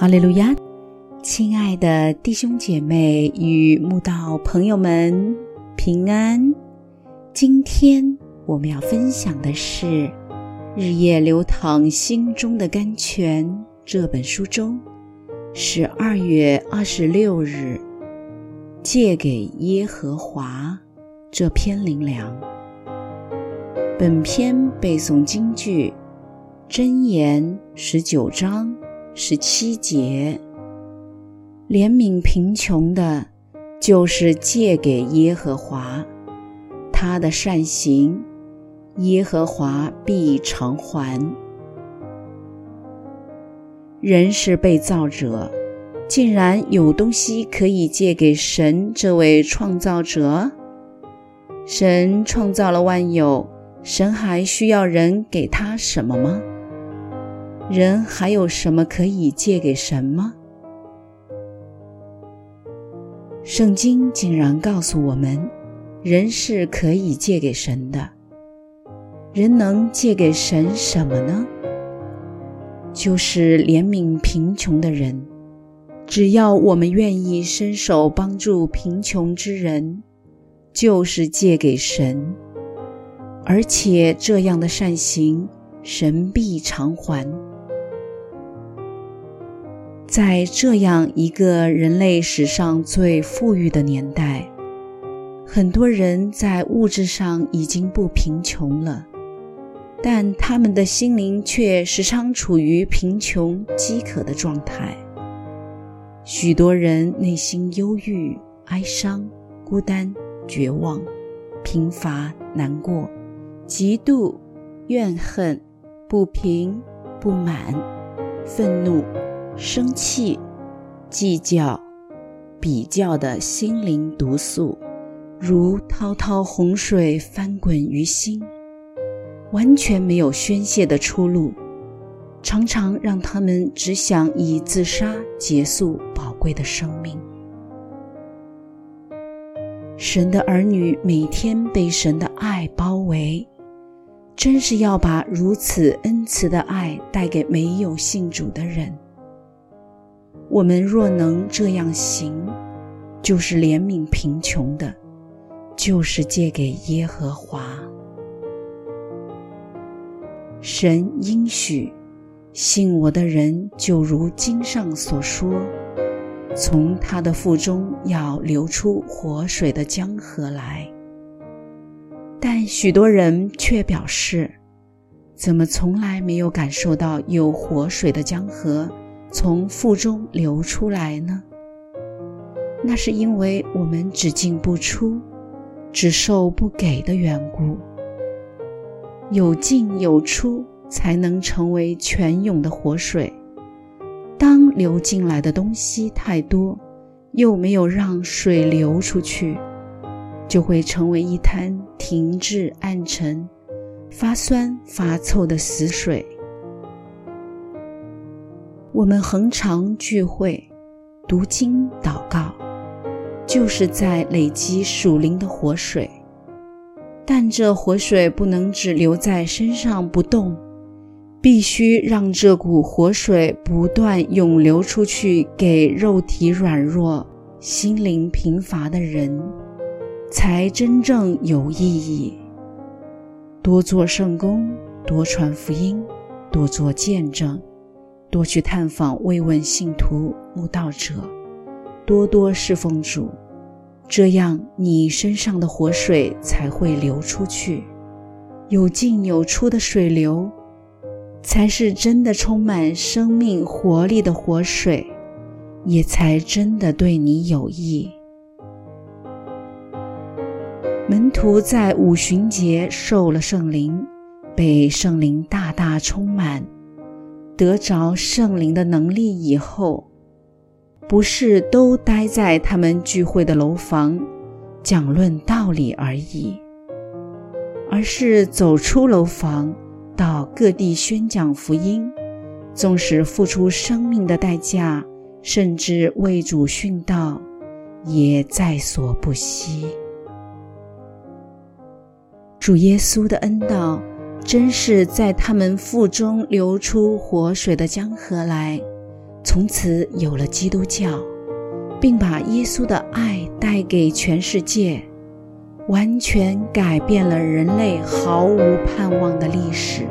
哈利路亚，亲爱的弟兄姐妹与慕道朋友们，平安！今天我们要分享的是《日夜流淌心中的甘泉》这本书中十二月二十六日借给耶和华这篇灵粮。本篇背诵京剧真言十九章十七节：怜悯贫穷的，就是借给耶和华他的善行，耶和华必偿还。人是被造者，竟然有东西可以借给神这位创造者。神创造了万有。神还需要人给他什么吗？人还有什么可以借给神吗？圣经竟然告诉我们，人是可以借给神的。人能借给神什么呢？就是怜悯贫穷的人。只要我们愿意伸手帮助贫穷之人，就是借给神。而且这样的善行，神必偿还。在这样一个人类史上最富裕的年代，很多人在物质上已经不贫穷了，但他们的心灵却时常处于贫穷、饥渴的状态。许多人内心忧郁、哀伤、孤单、绝望、贫乏、难过。嫉妒、怨恨、不平、不满、愤怒、生气、计较、比较的心灵毒素，如滔滔洪水翻滚于心，完全没有宣泄的出路，常常让他们只想以自杀结束宝贵的生命。神的儿女每天被神的爱包围。真是要把如此恩慈的爱带给没有信主的人。我们若能这样行，就是怜悯贫穷的，就是借给耶和华。神应许，信我的人就如经上所说，从他的腹中要流出活水的江河来。但许多人却表示，怎么从来没有感受到有活水的江河从腹中流出来呢？那是因为我们只进不出，只受不给的缘故。有进有出，才能成为泉涌的活水。当流进来的东西太多，又没有让水流出去。就会成为一滩停滞、暗沉、发酸发臭的死水。我们恒常聚会、读经、祷告，就是在累积属灵的活水。但这活水不能只留在身上不动，必须让这股活水不断涌流出去，给肉体软弱、心灵贫乏的人。才真正有意义。多做圣功，多传福音，多做见证，多去探访慰问信徒、慕道者，多多侍奉主，这样你身上的活水才会流出去。有进有出的水流，才是真的充满生命活力的活水，也才真的对你有益。门徒在五旬节受了圣灵，被圣灵大大充满，得着圣灵的能力以后，不是都待在他们聚会的楼房讲论道理而已，而是走出楼房，到各地宣讲福音，纵使付出生命的代价，甚至为主殉道，也在所不惜。主耶稣的恩道，真是在他们腹中流出活水的江河来，从此有了基督教，并把耶稣的爱带给全世界，完全改变了人类毫无盼望的历史。